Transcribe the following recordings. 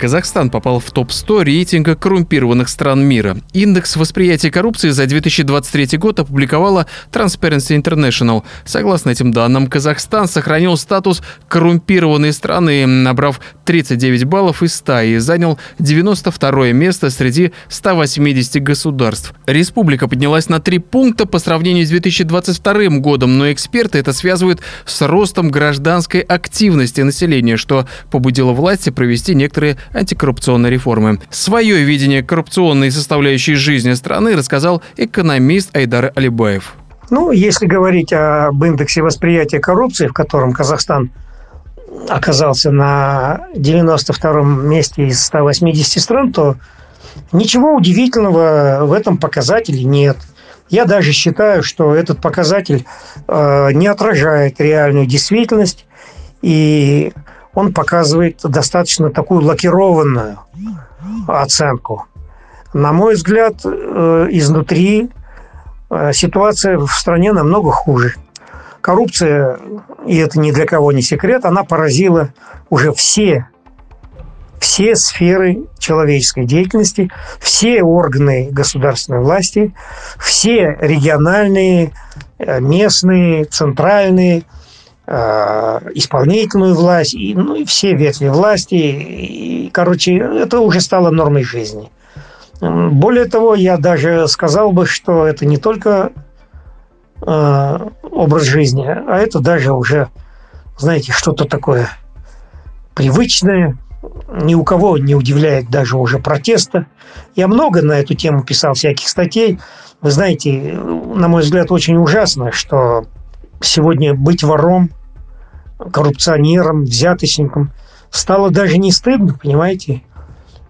Казахстан попал в топ-100 рейтинга коррумпированных стран мира. Индекс восприятия коррупции за 2023 год опубликовала Transparency International. Согласно этим данным, Казахстан сохранил статус коррумпированной страны, набрав 39 баллов из 100 и занял 92 место среди 180 государств. Республика поднялась на 3 пункта по сравнению с 2022 годом, но эксперты это связывают с ростом гражданской активности населения, что побудило власти провести некоторые антикоррупционной реформы. Свое видение коррупционной составляющей жизни страны рассказал экономист Айдар Алибаев. Ну, если говорить об индексе восприятия коррупции, в котором Казахстан оказался на 92-м месте из 180 стран, то ничего удивительного в этом показателе нет. Я даже считаю, что этот показатель э, не отражает реальную действительность, и он показывает достаточно такую лакированную оценку. На мой взгляд, э, изнутри э, ситуация в стране намного хуже. Коррупция, и это ни для кого не секрет, она поразила уже все, все сферы человеческой деятельности, все органы государственной власти, все региональные, э, местные, центральные – исполнительную власть, и, ну, и все ветви власти. И, короче, это уже стало нормой жизни. Более того, я даже сказал бы, что это не только э, образ жизни, а это даже уже, знаете, что-то такое привычное, ни у кого не удивляет даже уже протеста. Я много на эту тему писал всяких статей. Вы знаете, на мой взгляд, очень ужасно, что сегодня быть вором коррупционером, взяточником. Стало даже не стыдно, понимаете?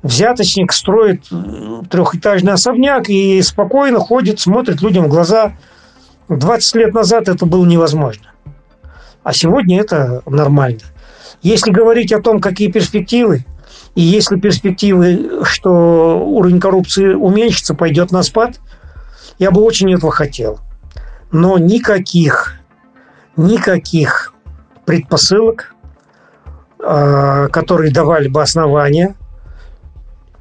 Взяточник строит э, трехэтажный особняк и спокойно ходит, смотрит людям в глаза. 20 лет назад это было невозможно. А сегодня это нормально. Если говорить о том, какие перспективы, и если перспективы, что уровень коррупции уменьшится, пойдет на спад, я бы очень этого хотел. Но никаких, никаких предпосылок, а, которые давали бы основания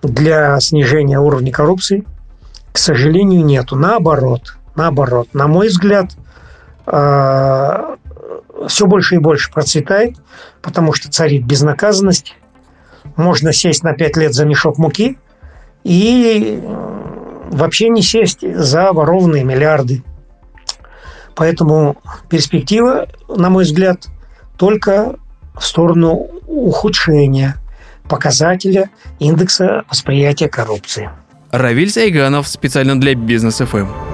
для снижения уровня коррупции, к сожалению, нету. Наоборот, наоборот, на мой взгляд, а, все больше и больше процветает, потому что царит безнаказанность. Можно сесть на пять лет за мешок муки и вообще не сесть за ворованные миллиарды. Поэтому перспектива, на мой взгляд, только в сторону ухудшения показателя индекса восприятия коррупции. Равиль Сайганов специально для Бизнес ФМ.